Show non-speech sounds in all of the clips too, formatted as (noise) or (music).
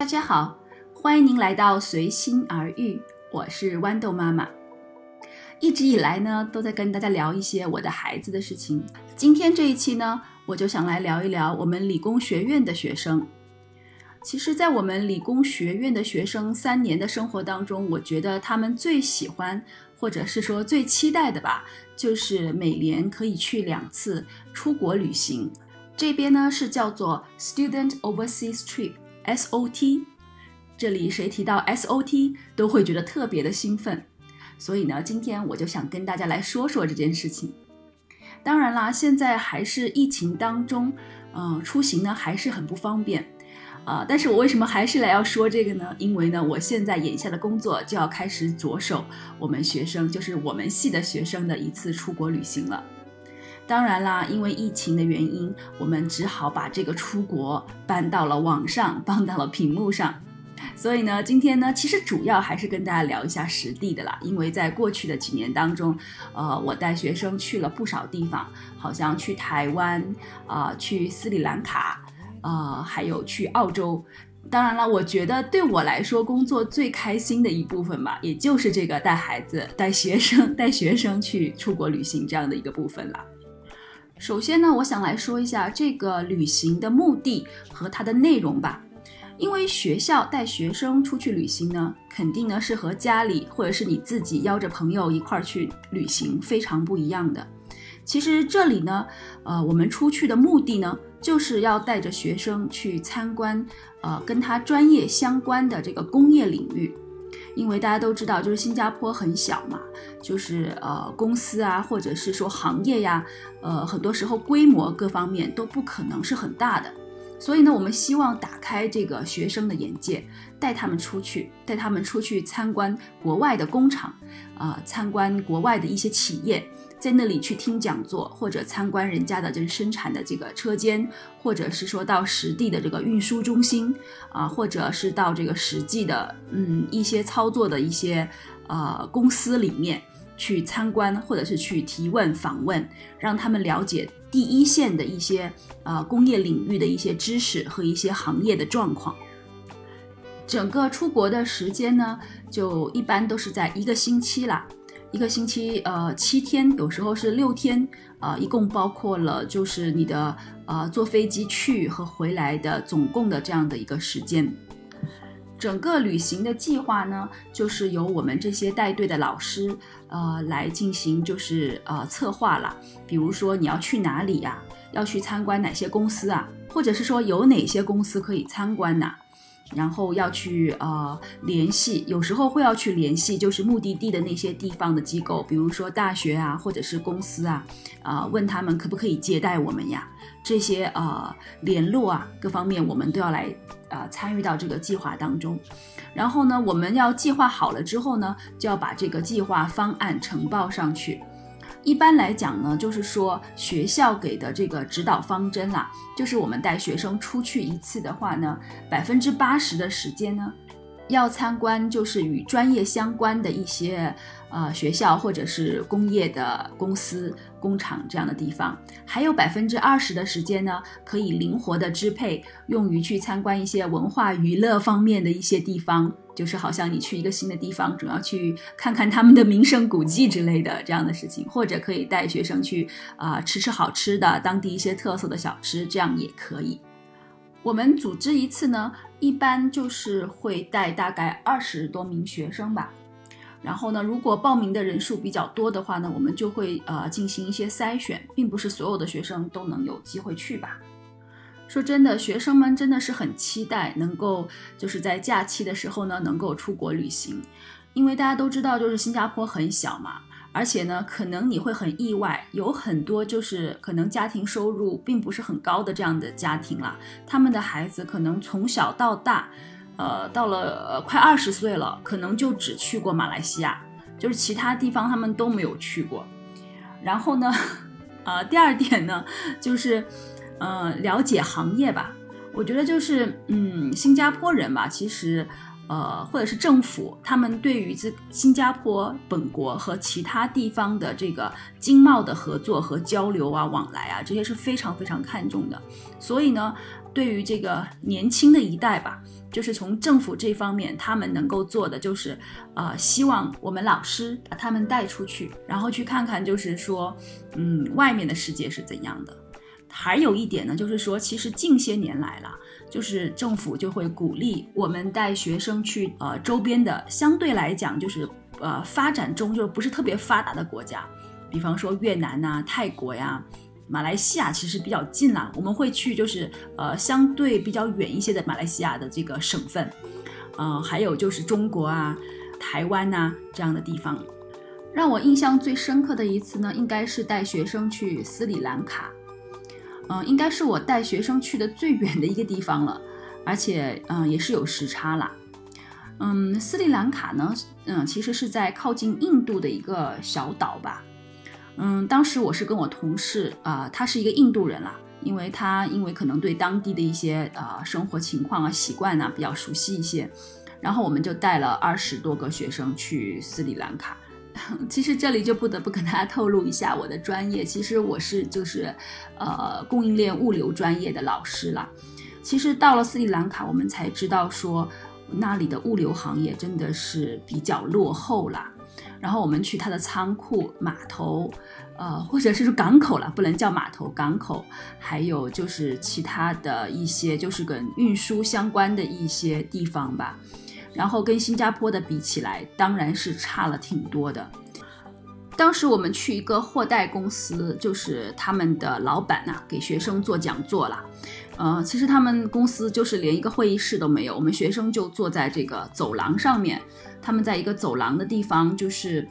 大家好，欢迎您来到随心而遇，我是豌豆妈妈。一直以来呢，都在跟大家聊一些我的孩子的事情。今天这一期呢，我就想来聊一聊我们理工学院的学生。其实，在我们理工学院的学生三年的生活当中，我觉得他们最喜欢，或者是说最期待的吧，就是每年可以去两次出国旅行。这边呢是叫做 Student Overseas Trip。SOT，这里谁提到 SOT 都会觉得特别的兴奋，所以呢，今天我就想跟大家来说说这件事情。当然啦，现在还是疫情当中，呃，出行呢还是很不方便，啊，但是我为什么还是来要说这个呢？因为呢，我现在眼下的工作就要开始着手我们学生，就是我们系的学生的一次出国旅行了。当然啦，因为疫情的原因，我们只好把这个出国搬到了网上，搬到了屏幕上。所以呢，今天呢，其实主要还是跟大家聊一下实地的啦。因为在过去的几年当中，呃，我带学生去了不少地方，好像去台湾啊，去斯里兰卡，呃，还有去澳洲。当然了，我觉得对我来说，工作最开心的一部分吧，也就是这个带孩子、带学生、(laughs) 带学生去出国旅行这样的一个部分了。首先呢，我想来说一下这个旅行的目的和它的内容吧。因为学校带学生出去旅行呢，肯定呢是和家里或者是你自己邀着朋友一块儿去旅行非常不一样的。其实这里呢，呃，我们出去的目的呢，就是要带着学生去参观，呃，跟他专业相关的这个工业领域。因为大家都知道，就是新加坡很小嘛，就是呃公司啊，或者是说行业呀，呃很多时候规模各方面都不可能是很大的，所以呢，我们希望打开这个学生的眼界，带他们出去，带他们出去参观国外的工厂，啊，参观国外的一些企业。在那里去听讲座，或者参观人家的这个生产的这个车间，或者是说到实地的这个运输中心啊，或者是到这个实际的嗯一些操作的一些呃公司里面去参观，或者是去提问访问，让他们了解第一线的一些呃工业领域的一些知识和一些行业的状况。整个出国的时间呢，就一般都是在一个星期啦。一个星期，呃，七天，有时候是六天，呃，一共包括了就是你的呃坐飞机去和回来的总共的这样的一个时间。整个旅行的计划呢，就是由我们这些带队的老师，呃，来进行就是呃策划了。比如说你要去哪里呀？要去参观哪些公司啊？或者是说有哪些公司可以参观呢？然后要去呃联系，有时候会要去联系，就是目的地的那些地方的机构，比如说大学啊，或者是公司啊，啊问他们可不可以接待我们呀？这些呃联络啊，各方面我们都要来呃参与到这个计划当中。然后呢，我们要计划好了之后呢，就要把这个计划方案呈报上去。一般来讲呢，就是说学校给的这个指导方针啦，就是我们带学生出去一次的话呢，百分之八十的时间呢，要参观就是与专业相关的一些。呃，学校或者是工业的公司、工厂这样的地方，还有百分之二十的时间呢，可以灵活的支配，用于去参观一些文化娱乐方面的一些地方，就是好像你去一个新的地方，总要去看看他们的名胜古迹之类的这样的事情，或者可以带学生去啊吃吃好吃的当地一些特色的小吃，这样也可以。我们组织一次呢，一般就是会带大概二十多名学生吧。然后呢，如果报名的人数比较多的话呢，我们就会呃进行一些筛选，并不是所有的学生都能有机会去吧。说真的，学生们真的是很期待能够就是在假期的时候呢能够出国旅行，因为大家都知道就是新加坡很小嘛，而且呢可能你会很意外，有很多就是可能家庭收入并不是很高的这样的家庭啦，他们的孩子可能从小到大。呃，到了快二十岁了，可能就只去过马来西亚，就是其他地方他们都没有去过。然后呢，(laughs) 呃，第二点呢，就是呃了解行业吧。我觉得就是，嗯，新加坡人吧，其实呃，或者是政府，他们对于这新加坡本国和其他地方的这个经贸的合作和交流啊、往来啊，这些是非常非常看重的。所以呢，对于这个年轻的一代吧，就是从政府这方面，他们能够做的就是，呃，希望我们老师把他们带出去，然后去看看，就是说，嗯，外面的世界是怎样的。还有一点呢，就是说，其实近些年来了。就是政府就会鼓励我们带学生去呃周边的相对来讲就是呃发展中就是不是特别发达的国家，比方说越南呐、泰国呀、马来西亚其实比较近啦，我们会去就是呃相对比较远一些的马来西亚的这个省份，呃还有就是中国啊、台湾呐这样的地方。让我印象最深刻的一次呢，应该是带学生去斯里兰卡。嗯，应该是我带学生去的最远的一个地方了，而且嗯也是有时差啦。嗯，斯里兰卡呢，嗯其实是在靠近印度的一个小岛吧。嗯，当时我是跟我同事啊，他是一个印度人啦，因为他因为可能对当地的一些呃生活情况啊、习惯啊比较熟悉一些，然后我们就带了二十多个学生去斯里兰卡。(laughs) 其实这里就不得不跟大家透露一下我的专业，其实我是就是，呃，供应链物流专业的老师啦。其实到了斯里兰卡，我们才知道说那里的物流行业真的是比较落后啦。然后我们去它的仓库、码头，呃，或者是港口了，不能叫码头，港口，还有就是其他的一些就是跟运输相关的一些地方吧。然后跟新加坡的比起来，当然是差了挺多的。当时我们去一个货代公司，就是他们的老板呐，给学生做讲座了。呃，其实他们公司就是连一个会议室都没有，我们学生就坐在这个走廊上面。他们在一个走廊的地方，就是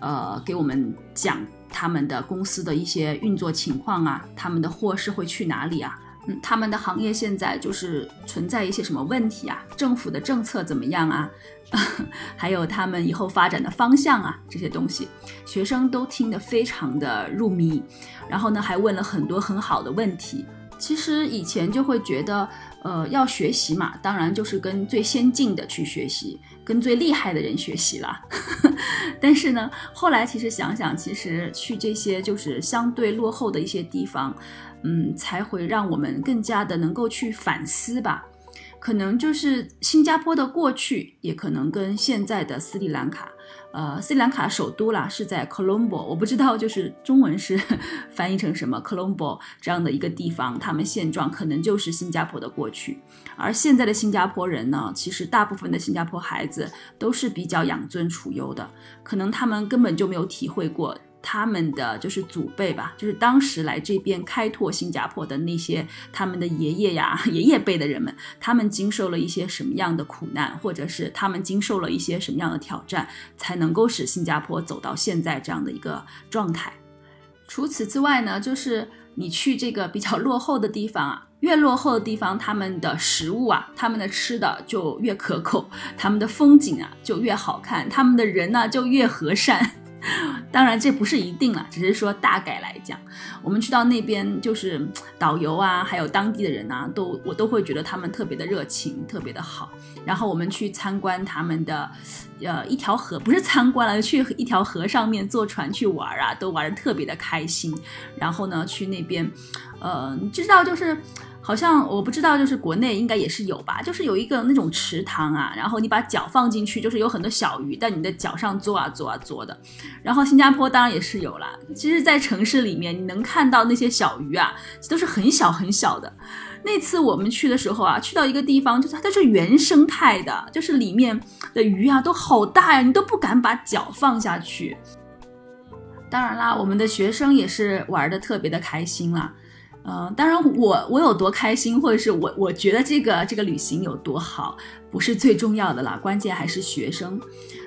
呃给我们讲他们的公司的一些运作情况啊，他们的货是会去哪里啊？嗯他们的行业现在就是存在一些什么问题啊？政府的政策怎么样啊？(laughs) 还有他们以后发展的方向啊，这些东西，学生都听得非常的入迷，然后呢，还问了很多很好的问题。其实以前就会觉得，呃，要学习嘛，当然就是跟最先进的去学习，跟最厉害的人学习啦。(laughs) 但是呢，后来其实想想，其实去这些就是相对落后的一些地方。嗯，才会让我们更加的能够去反思吧。可能就是新加坡的过去，也可能跟现在的斯里兰卡，呃，斯里兰卡首都啦是在 Colombo，我不知道就是中文是 (laughs) 翻译成什么 Colombo 这样的一个地方，他们现状可能就是新加坡的过去。而现在的新加坡人呢，其实大部分的新加坡孩子都是比较养尊处优的，可能他们根本就没有体会过。他们的就是祖辈吧，(laughs) 就是当时来这边开拓新加坡的那些他们的爷爷呀、(laughs) 爷爷辈的人们，他们经受了一些什么样的苦难，或者是他们经受了一些什么样的挑战，才能够使新加坡走到现在这样的一个状态。除此之外呢，就是你去这个比较落后的地方啊，(laughs) 越落后的地方，他们的食物啊，他们的吃的就越可口，他们的风景啊就越好看，他们的人呢就越和善。(laughs) 当然这不是一定了，只是说大概来讲，我们去到那边就是导游啊，还有当地的人啊，都我都会觉得他们特别的热情，特别的好。然后我们去参观他们的，呃，一条河，不是参观了，去一条河上面坐船去玩啊，都玩的特别的开心。然后呢，去那边，呃，你知道就是。好像我不知道，就是国内应该也是有吧，就是有一个那种池塘啊，然后你把脚放进去，就是有很多小鱼在你的脚上坐啊坐啊坐的。然后新加坡当然也是有了，其实，在城市里面你能看到那些小鱼啊，都是很小很小的。那次我们去的时候啊，去到一个地方，就是它是原生态的，就是里面的鱼啊都好大呀，你都不敢把脚放下去。当然啦，我们的学生也是玩的特别的开心啦。嗯，当然，我我有多开心，或者是我我觉得这个这个旅行有多好，不是最重要的啦，关键还是学生。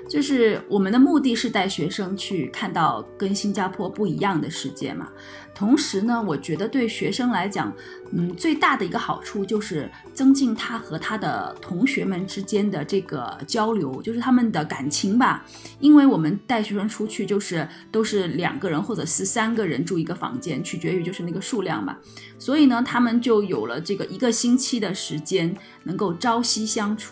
就是我们的目的是带学生去看到跟新加坡不一样的世界嘛。同时呢，我觉得对学生来讲，嗯，最大的一个好处就是增进他和他的同学们之间的这个交流，就是他们的感情吧。因为我们带学生出去，就是都是两个人或者是三个人住一个房间，取决于就是那个数量嘛。所以呢，他们就有了这个一个星期的时间能够朝夕相处。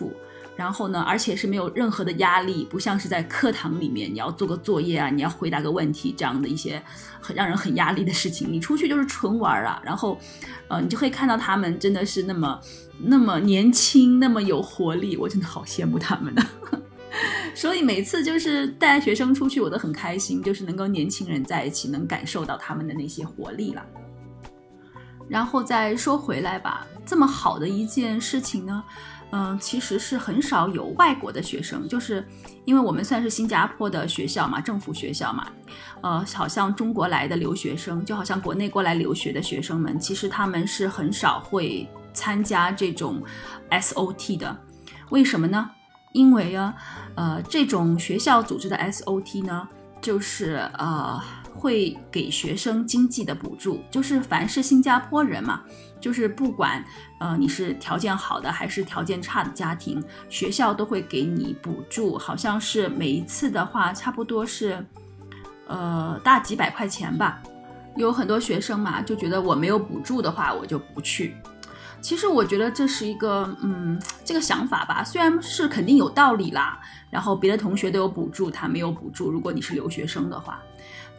然后呢，而且是没有任何的压力，不像是在课堂里面你要做个作业啊，你要回答个问题这样的一些很让人很压力的事情。你出去就是纯玩啊，然后，呃，你就可以看到他们真的是那么那么年轻，那么有活力，我真的好羡慕他们呢。(laughs) 所以每次就是带学生出去，我都很开心，就是能跟年轻人在一起，能感受到他们的那些活力了。然后再说回来吧，这么好的一件事情呢。嗯，其实是很少有外国的学生，就是因为我们算是新加坡的学校嘛，政府学校嘛，呃，好像中国来的留学生，就好像国内过来留学的学生们，其实他们是很少会参加这种 SOT 的。为什么呢？因为啊，呃，这种学校组织的 SOT 呢，就是呃。会给学生经济的补助，就是凡是新加坡人嘛，就是不管呃你是条件好的还是条件差的家庭，学校都会给你补助，好像是每一次的话差不多是呃大几百块钱吧。有很多学生嘛就觉得我没有补助的话我就不去。其实我觉得这是一个嗯这个想法吧，虽然是肯定有道理啦，然后别的同学都有补助，他没有补助，如果你是留学生的话。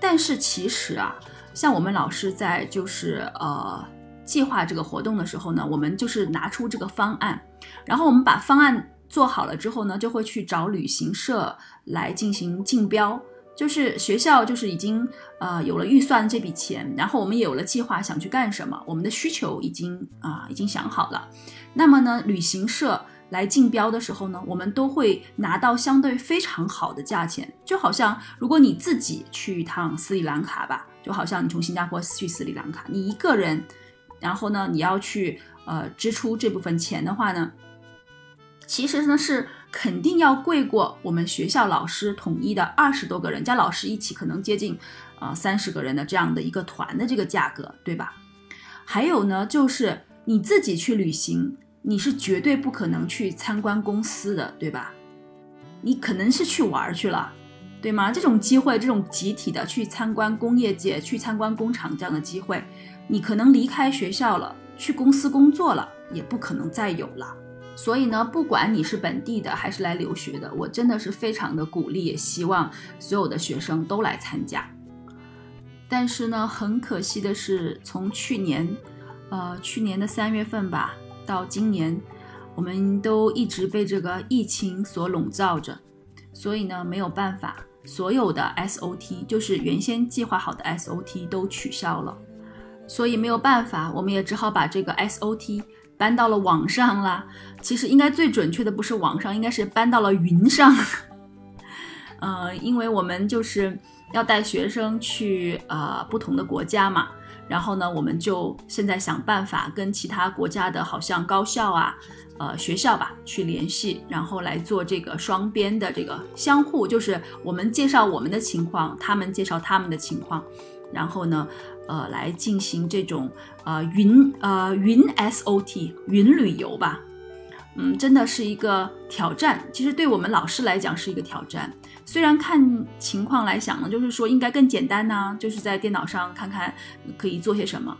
但是其实啊，像我们老师在就是呃计划这个活动的时候呢，我们就是拿出这个方案，然后我们把方案做好了之后呢，就会去找旅行社来进行竞标。就是学校就是已经呃有了预算这笔钱，然后我们也有了计划想去干什么，我们的需求已经啊已经想好了。那么呢，旅行社。来竞标的时候呢，我们都会拿到相对非常好的价钱，就好像如果你自己去一趟斯里兰卡吧，就好像你从新加坡去斯里兰卡，你一个人，然后呢，你要去呃支出这部分钱的话呢，其实呢是肯定要贵过我们学校老师统一的二十多个人加老师一起可能接近呃三十个人的这样的一个团的这个价格，对吧？还有呢，就是你自己去旅行。你是绝对不可能去参观公司的，对吧？你可能是去玩去了，对吗？这种机会，这种集体的去参观工业界、去参观工厂这样的机会，你可能离开学校了，去公司工作了，也不可能再有了。所以呢，不管你是本地的还是来留学的，我真的是非常的鼓励，也希望所有的学生都来参加。但是呢，很可惜的是，从去年，呃，去年的三月份吧。到今年，我们都一直被这个疫情所笼罩着，所以呢没有办法，所有的 SOT 就是原先计划好的 SOT 都取消了，所以没有办法，我们也只好把这个 SOT 搬到了网上啦。其实应该最准确的不是网上，应该是搬到了云上。(laughs) 呃，因为我们就是要带学生去呃不同的国家嘛。然后呢，我们就现在想办法跟其他国家的好像高校啊，呃学校吧去联系，然后来做这个双边的这个相互，就是我们介绍我们的情况，他们介绍他们的情况，然后呢，呃来进行这种呃云呃云 SOT 云旅游吧。嗯，真的是一个挑战。其实对我们老师来讲是一个挑战。虽然看情况来想呢，就是说应该更简单呐，就是在电脑上看看可以做些什么。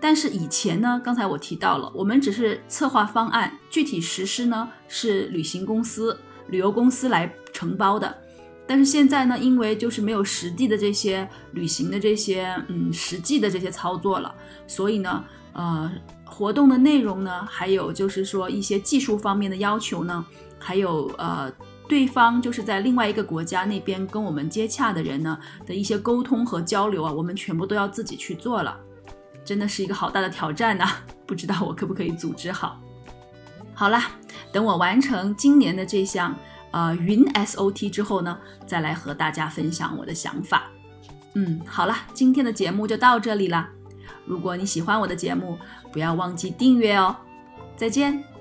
但是以前呢，刚才我提到了，我们只是策划方案，具体实施呢是旅行公司、旅游公司来承包的。但是现在呢，因为就是没有实地的这些旅行的这些嗯实际的这些操作了，所以呢，呃。活动的内容呢，还有就是说一些技术方面的要求呢，还有呃，对方就是在另外一个国家那边跟我们接洽的人呢的一些沟通和交流啊，我们全部都要自己去做了，真的是一个好大的挑战呐！(laughs) 不知道我可不可以组织好？好啦，等我完成今年的这项呃云 SOT 之后呢，再来和大家分享我的想法。嗯，好了，今天的节目就到这里了。如果你喜欢我的节目，不要忘记订阅哦！再见。